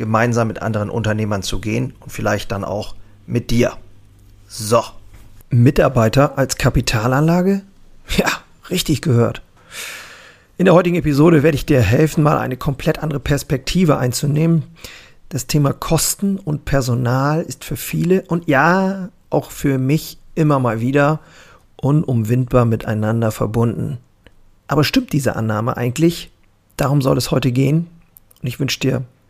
gemeinsam mit anderen Unternehmern zu gehen und vielleicht dann auch mit dir. So. Mitarbeiter als Kapitalanlage? Ja, richtig gehört. In der heutigen Episode werde ich dir helfen, mal eine komplett andere Perspektive einzunehmen. Das Thema Kosten und Personal ist für viele und ja, auch für mich immer mal wieder unumwindbar miteinander verbunden. Aber stimmt diese Annahme eigentlich? Darum soll es heute gehen und ich wünsche dir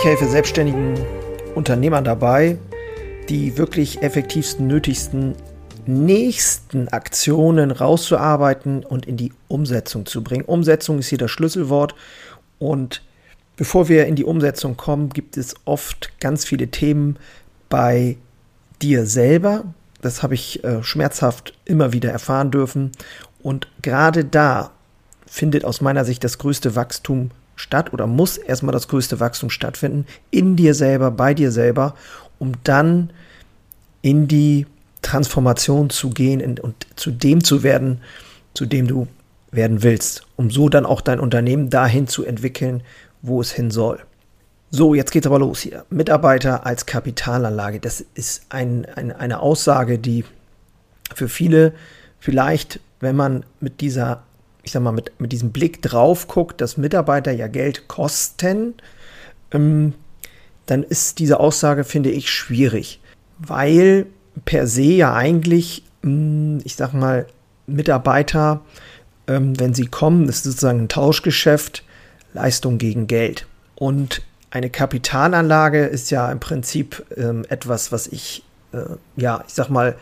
Ich helfe selbstständigen Unternehmern dabei, die wirklich effektivsten, nötigsten nächsten Aktionen rauszuarbeiten und in die Umsetzung zu bringen. Umsetzung ist hier das Schlüsselwort und bevor wir in die Umsetzung kommen, gibt es oft ganz viele Themen bei dir selber. Das habe ich äh, schmerzhaft immer wieder erfahren dürfen und gerade da findet aus meiner Sicht das größte Wachstum statt oder muss erstmal das größte Wachstum stattfinden, in dir selber, bei dir selber, um dann in die Transformation zu gehen und zu dem zu werden, zu dem du werden willst, um so dann auch dein Unternehmen dahin zu entwickeln, wo es hin soll. So, jetzt geht's aber los hier. Mitarbeiter als Kapitalanlage, das ist ein, ein, eine Aussage, die für viele vielleicht, wenn man mit dieser ich sag mal, mit, mit diesem Blick drauf guckt, dass Mitarbeiter ja Geld kosten, ähm, dann ist diese Aussage, finde ich, schwierig. Weil per se ja eigentlich, mh, hm, ich sag mal, Mitarbeiter, ähm, wenn sie kommen, ist sozusagen ein Tauschgeschäft, Leistung gegen Geld. Und eine Kapitalanlage ist ja im Prinzip ähm, etwas, was ich, äh, ja, ich sag mal,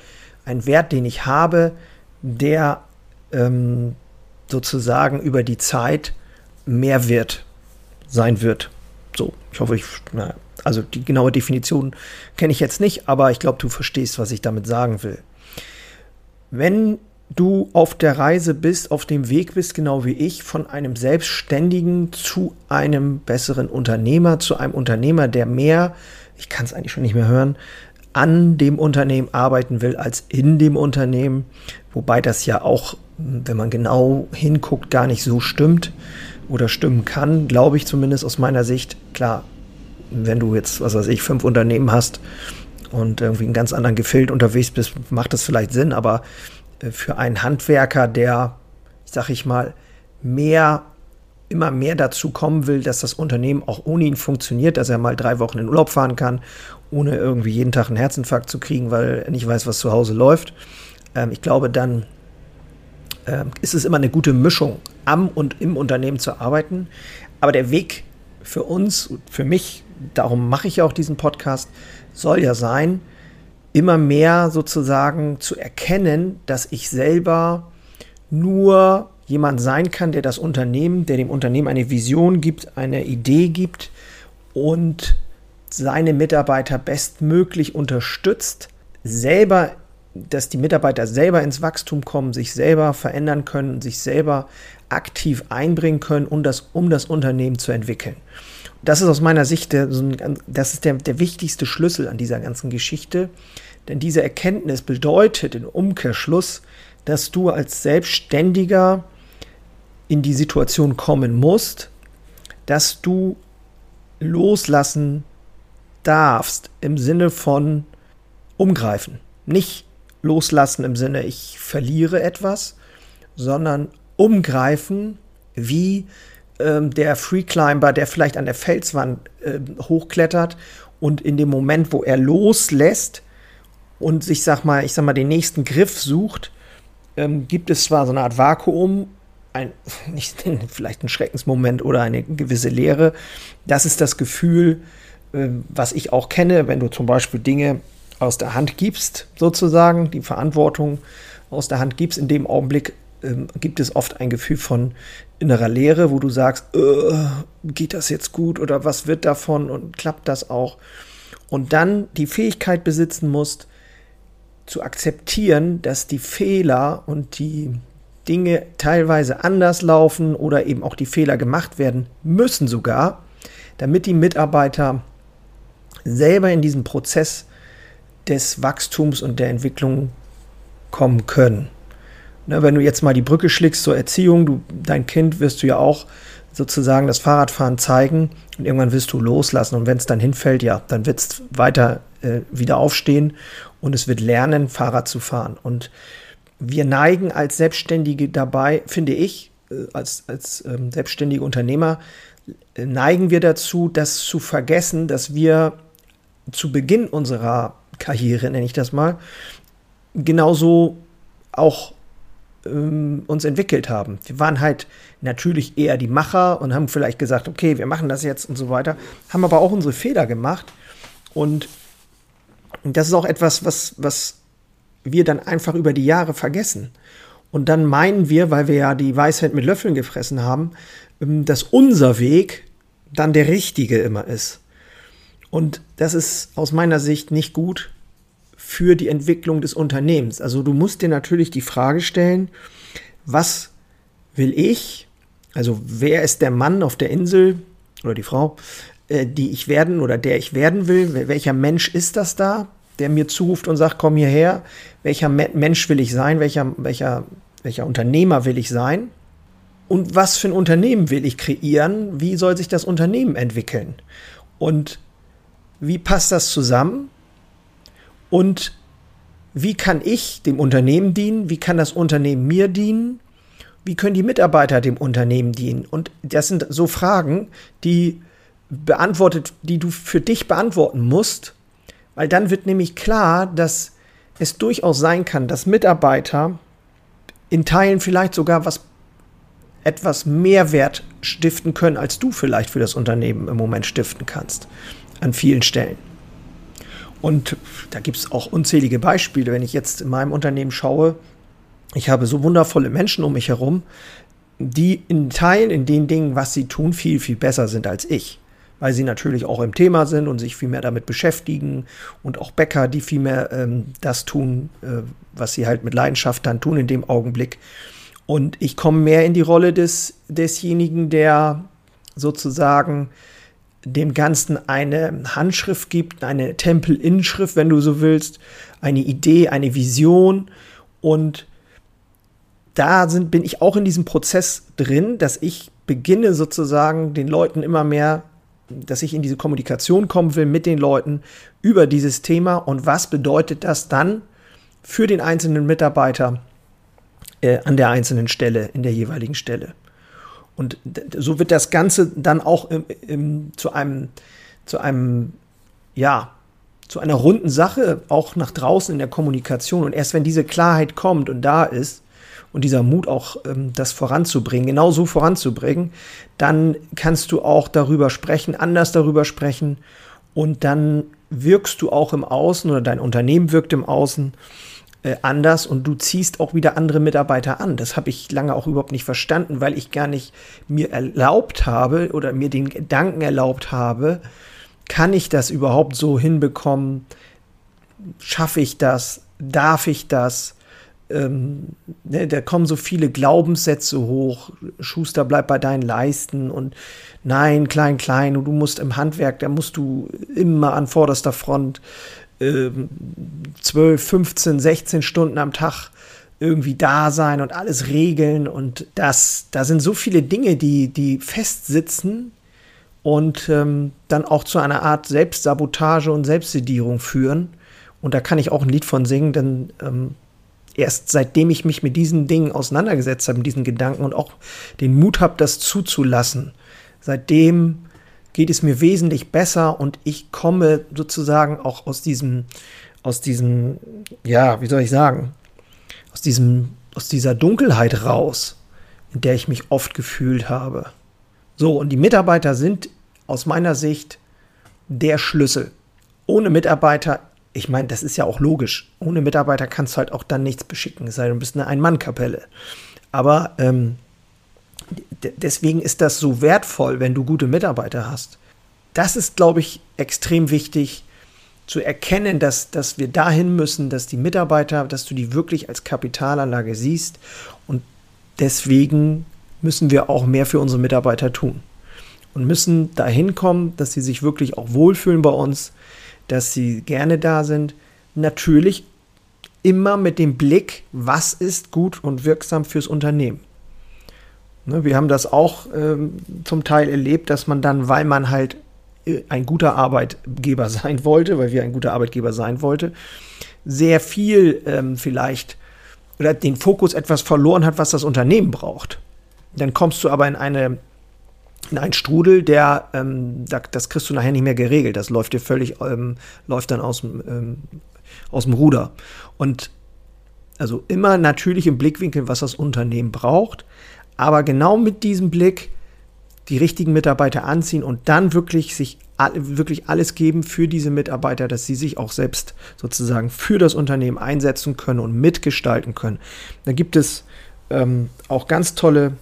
ein Wert, den ich habe, der ähm, sozusagen über die Zeit mehr wert sein wird. So, ich hoffe, ich, na, also die genaue Definition kenne ich jetzt nicht, aber ich glaube, du verstehst, was ich damit sagen will. Wenn du auf der Reise bist, auf dem Weg bist, genau wie ich, von einem Selbstständigen zu einem besseren Unternehmer, zu einem Unternehmer, der mehr, ich kann es eigentlich schon nicht mehr hören, an dem Unternehmen arbeiten will als in dem Unternehmen, wobei das ja auch wenn man genau hinguckt, gar nicht so stimmt oder stimmen kann, glaube ich zumindest aus meiner Sicht. Klar, wenn du jetzt, was weiß ich, fünf Unternehmen hast und irgendwie einen ganz anderen Gefilde unterwegs bist, macht das vielleicht Sinn, aber äh, für einen Handwerker, der, sag ich mal, mehr immer mehr dazu kommen will, dass das Unternehmen auch ohne ihn funktioniert, dass er mal drei Wochen in Urlaub fahren kann, ohne irgendwie jeden Tag einen Herzinfarkt zu kriegen, weil er nicht weiß, was zu Hause läuft. Ähm, ich glaube, dann ist es immer eine gute Mischung, am und im Unternehmen zu arbeiten. Aber der Weg für uns, für mich, darum mache ich ja auch diesen Podcast, soll ja sein, immer mehr sozusagen zu erkennen, dass ich selber nur jemand sein kann, der das Unternehmen, der dem Unternehmen eine Vision gibt, eine Idee gibt und seine Mitarbeiter bestmöglich unterstützt, selber dass die Mitarbeiter selber ins Wachstum kommen, sich selber verändern können, sich selber aktiv einbringen können, um das, um das Unternehmen zu entwickeln. Das ist aus meiner Sicht der, das ist der, der wichtigste Schlüssel an dieser ganzen Geschichte. Denn diese Erkenntnis bedeutet im Umkehrschluss, dass du als Selbstständiger in die Situation kommen musst, dass du loslassen darfst im Sinne von umgreifen. Nicht loslassen im Sinne, ich verliere etwas, sondern umgreifen, wie ähm, der Freeclimber, der vielleicht an der Felswand äh, hochklettert und in dem Moment, wo er loslässt und sich, sag mal, ich sag mal, den nächsten Griff sucht, ähm, gibt es zwar so eine Art Vakuum, ein, nicht vielleicht ein Schreckensmoment oder eine gewisse Leere. Das ist das Gefühl, äh, was ich auch kenne, wenn du zum Beispiel Dinge aus der Hand gibst, sozusagen, die Verantwortung aus der Hand gibst, in dem Augenblick ähm, gibt es oft ein Gefühl von innerer Leere, wo du sagst, äh, geht das jetzt gut oder was wird davon und klappt das auch? Und dann die Fähigkeit besitzen musst, zu akzeptieren, dass die Fehler und die Dinge teilweise anders laufen oder eben auch die Fehler gemacht werden müssen sogar, damit die Mitarbeiter selber in diesen Prozess des Wachstums und der Entwicklung kommen können. Ne, wenn du jetzt mal die Brücke schlägst zur Erziehung, du, dein Kind wirst du ja auch sozusagen das Fahrradfahren zeigen und irgendwann wirst du loslassen und wenn es dann hinfällt, ja, dann wird es weiter äh, wieder aufstehen und es wird lernen, Fahrrad zu fahren. Und wir neigen als Selbstständige dabei, finde ich, äh, als, als ähm, selbstständige Unternehmer, äh, neigen wir dazu, das zu vergessen, dass wir zu Beginn unserer Karriere, nenne ich das mal, genauso auch ähm, uns entwickelt haben. Wir waren halt natürlich eher die Macher und haben vielleicht gesagt, okay, wir machen das jetzt und so weiter, haben aber auch unsere Fehler gemacht. Und das ist auch etwas, was, was wir dann einfach über die Jahre vergessen. Und dann meinen wir, weil wir ja die Weisheit mit Löffeln gefressen haben, ähm, dass unser Weg dann der richtige immer ist. Und das ist aus meiner Sicht nicht gut für die Entwicklung des Unternehmens. Also du musst dir natürlich die Frage stellen, was will ich, also wer ist der Mann auf der Insel oder die Frau, äh, die ich werden oder der ich werden will, welcher Mensch ist das da, der mir zuruft und sagt, komm hierher, welcher Mensch will ich sein, welcher, welcher, welcher Unternehmer will ich sein? Und was für ein Unternehmen will ich kreieren, wie soll sich das Unternehmen entwickeln? Und wie passt das zusammen und wie kann ich dem Unternehmen dienen? Wie kann das Unternehmen mir dienen? Wie können die Mitarbeiter dem Unternehmen dienen? Und das sind so Fragen, die beantwortet, die du für dich beantworten musst, weil dann wird nämlich klar, dass es durchaus sein kann, dass Mitarbeiter in Teilen vielleicht sogar was etwas Mehrwert stiften können, als du vielleicht für das Unternehmen im Moment stiften kannst. An vielen Stellen. Und da gibt es auch unzählige Beispiele. Wenn ich jetzt in meinem Unternehmen schaue, ich habe so wundervolle Menschen um mich herum, die in Teilen, in den Dingen, was sie tun, viel, viel besser sind als ich. Weil sie natürlich auch im Thema sind und sich viel mehr damit beschäftigen. Und auch Bäcker, die viel mehr ähm, das tun, äh, was sie halt mit Leidenschaft dann tun in dem Augenblick. Und ich komme mehr in die Rolle des, desjenigen, der sozusagen dem Ganzen eine Handschrift gibt, eine Tempelinschrift, wenn du so willst, eine Idee, eine Vision. Und da sind, bin ich auch in diesem Prozess drin, dass ich beginne sozusagen den Leuten immer mehr, dass ich in diese Kommunikation kommen will mit den Leuten über dieses Thema und was bedeutet das dann für den einzelnen Mitarbeiter äh, an der einzelnen Stelle, in der jeweiligen Stelle. Und so wird das Ganze dann auch im, im, zu einem, zu einem, ja, zu einer runden Sache, auch nach draußen in der Kommunikation. Und erst wenn diese Klarheit kommt und da ist und dieser Mut auch, ähm, das voranzubringen, genau so voranzubringen, dann kannst du auch darüber sprechen, anders darüber sprechen. Und dann wirkst du auch im Außen oder dein Unternehmen wirkt im Außen äh, anders und du ziehst auch wieder andere Mitarbeiter an. Das habe ich lange auch überhaupt nicht verstanden, weil ich gar nicht mir erlaubt habe oder mir den Gedanken erlaubt habe, kann ich das überhaupt so hinbekommen? Schaffe ich das? Darf ich das? Ähm, ne, da kommen so viele Glaubenssätze hoch. Schuster, bleib bei deinen Leisten und nein, klein, klein, und du musst im Handwerk, da musst du immer an vorderster Front 12, 15, 16 Stunden am Tag irgendwie da sein und alles regeln und das, da sind so viele Dinge, die, die festsitzen und ähm, dann auch zu einer Art Selbstsabotage und Selbstsedierung führen. Und da kann ich auch ein Lied von singen, denn ähm, erst seitdem ich mich mit diesen Dingen auseinandergesetzt habe, mit diesen Gedanken und auch den Mut habe, das zuzulassen, seitdem geht es mir wesentlich besser und ich komme sozusagen auch aus diesem, aus diesem, ja, wie soll ich sagen, aus diesem, aus dieser Dunkelheit raus, in der ich mich oft gefühlt habe. So, und die Mitarbeiter sind aus meiner Sicht der Schlüssel. Ohne Mitarbeiter, ich meine, das ist ja auch logisch, ohne Mitarbeiter kannst du halt auch dann nichts beschicken, es sei denn, du bist eine Ein-Mann-Kapelle. Aber ähm, deswegen ist das so wertvoll, wenn du gute Mitarbeiter hast. Das ist, glaube ich, extrem wichtig zu erkennen, dass, dass wir dahin müssen, dass die Mitarbeiter, dass du die wirklich als Kapitalanlage siehst. Und deswegen müssen wir auch mehr für unsere Mitarbeiter tun. Und müssen dahin kommen, dass sie sich wirklich auch wohlfühlen bei uns, dass sie gerne da sind. Natürlich immer mit dem Blick, was ist gut und wirksam fürs Unternehmen. Ne, wir haben das auch ähm, zum Teil erlebt, dass man dann, weil man halt äh, ein guter Arbeitgeber sein wollte, weil wir ein guter Arbeitgeber sein wollte, sehr viel ähm, vielleicht oder den Fokus etwas verloren hat, was das Unternehmen braucht. Dann kommst du aber in eine in einen Strudel, der ähm, das kriegst du nachher nicht mehr geregelt. Das läuft dir völlig, ähm, läuft dann aus dem, ähm, aus dem Ruder. Und also immer natürlich im Blickwinkel, was das Unternehmen braucht, aber genau mit diesem Blick die richtigen Mitarbeiter anziehen und dann wirklich sich wirklich alles geben für diese Mitarbeiter, dass sie sich auch selbst sozusagen für das Unternehmen einsetzen können und mitgestalten können. Da gibt es ähm, auch ganz tolle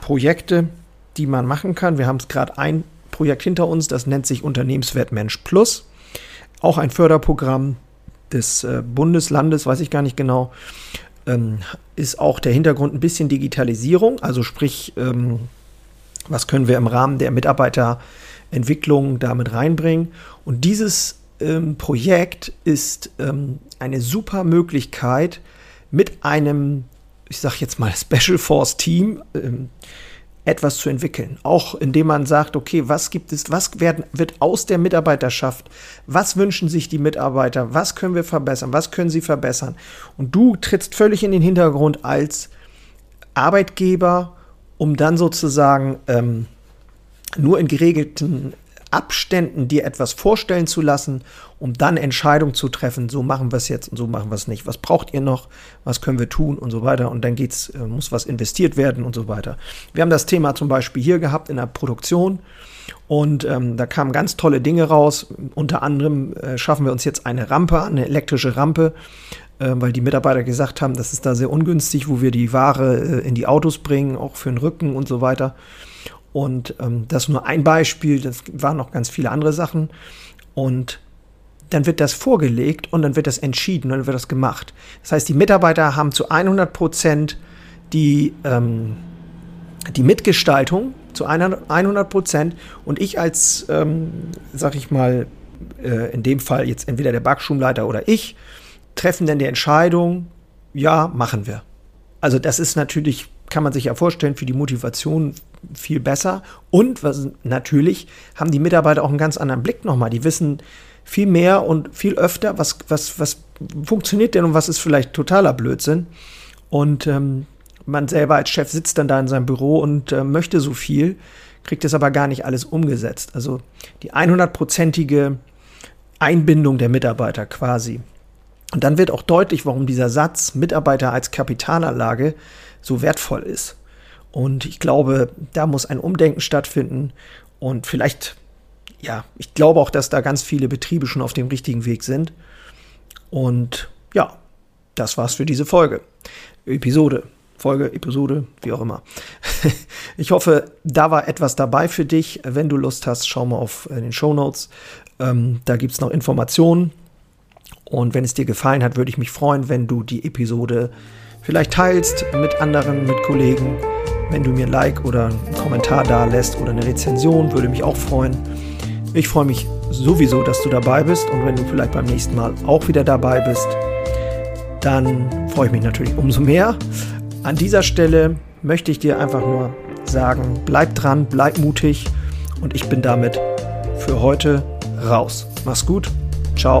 Projekte, die man machen kann. Wir haben es gerade ein Projekt hinter uns, das nennt sich Unternehmenswert Mensch Plus. Auch ein Förderprogramm des äh, Bundeslandes, weiß ich gar nicht genau ähm, ist auch der Hintergrund ein bisschen Digitalisierung. Also sprich, ähm, was können wir im Rahmen der Mitarbeiterentwicklung damit reinbringen? Und dieses ähm, Projekt ist ähm, eine super Möglichkeit mit einem, ich sage jetzt mal, Special Force Team, ähm, etwas zu entwickeln. Auch indem man sagt, okay, was gibt es, was werden, wird aus der Mitarbeiterschaft, was wünschen sich die Mitarbeiter, was können wir verbessern, was können sie verbessern. Und du trittst völlig in den Hintergrund als Arbeitgeber, um dann sozusagen ähm, nur in geregelten Abständen dir etwas vorstellen zu lassen, um dann Entscheidungen zu treffen, so machen wir es jetzt und so machen wir es nicht. Was braucht ihr noch? Was können wir tun und so weiter? Und dann geht's, äh, muss was investiert werden und so weiter. Wir haben das Thema zum Beispiel hier gehabt in der Produktion und ähm, da kamen ganz tolle Dinge raus. Unter anderem äh, schaffen wir uns jetzt eine Rampe, eine elektrische Rampe, äh, weil die Mitarbeiter gesagt haben, das ist da sehr ungünstig, wo wir die Ware äh, in die Autos bringen, auch für den Rücken und so weiter. Und ähm, das ist nur ein Beispiel, das waren noch ganz viele andere Sachen. Und dann wird das vorgelegt und dann wird das entschieden und dann wird das gemacht. Das heißt, die Mitarbeiter haben zu 100 Prozent die, ähm, die Mitgestaltung, zu 100 Prozent. Und ich als, ähm, sag ich mal, äh, in dem Fall jetzt entweder der Backschulleiter oder ich, treffen dann die Entscheidung, ja, machen wir. Also das ist natürlich, kann man sich ja vorstellen, für die Motivation viel besser. Und was, natürlich haben die Mitarbeiter auch einen ganz anderen Blick nochmal. Die wissen viel mehr und viel öfter, was, was, was funktioniert denn und was ist vielleicht totaler Blödsinn. Und ähm, man selber als Chef sitzt dann da in seinem Büro und äh, möchte so viel, kriegt es aber gar nicht alles umgesetzt. Also die 100-prozentige Einbindung der Mitarbeiter quasi. Und dann wird auch deutlich, warum dieser Satz Mitarbeiter als Kapitalanlage so wertvoll ist. Und ich glaube, da muss ein Umdenken stattfinden. Und vielleicht, ja, ich glaube auch, dass da ganz viele Betriebe schon auf dem richtigen Weg sind. Und ja, das war's für diese Folge. Episode. Folge, Episode, wie auch immer. Ich hoffe, da war etwas dabei für dich. Wenn du Lust hast, schau mal auf äh, den Show Notes. Ähm, da gibt es noch Informationen. Und wenn es dir gefallen hat, würde ich mich freuen, wenn du die Episode vielleicht teilst mit anderen, mit Kollegen. Wenn du mir ein Like oder einen Kommentar da lässt oder eine Rezension, würde mich auch freuen. Ich freue mich sowieso, dass du dabei bist und wenn du vielleicht beim nächsten Mal auch wieder dabei bist, dann freue ich mich natürlich umso mehr. An dieser Stelle möchte ich dir einfach nur sagen, bleib dran, bleib mutig und ich bin damit für heute raus. Mach's gut. Ciao.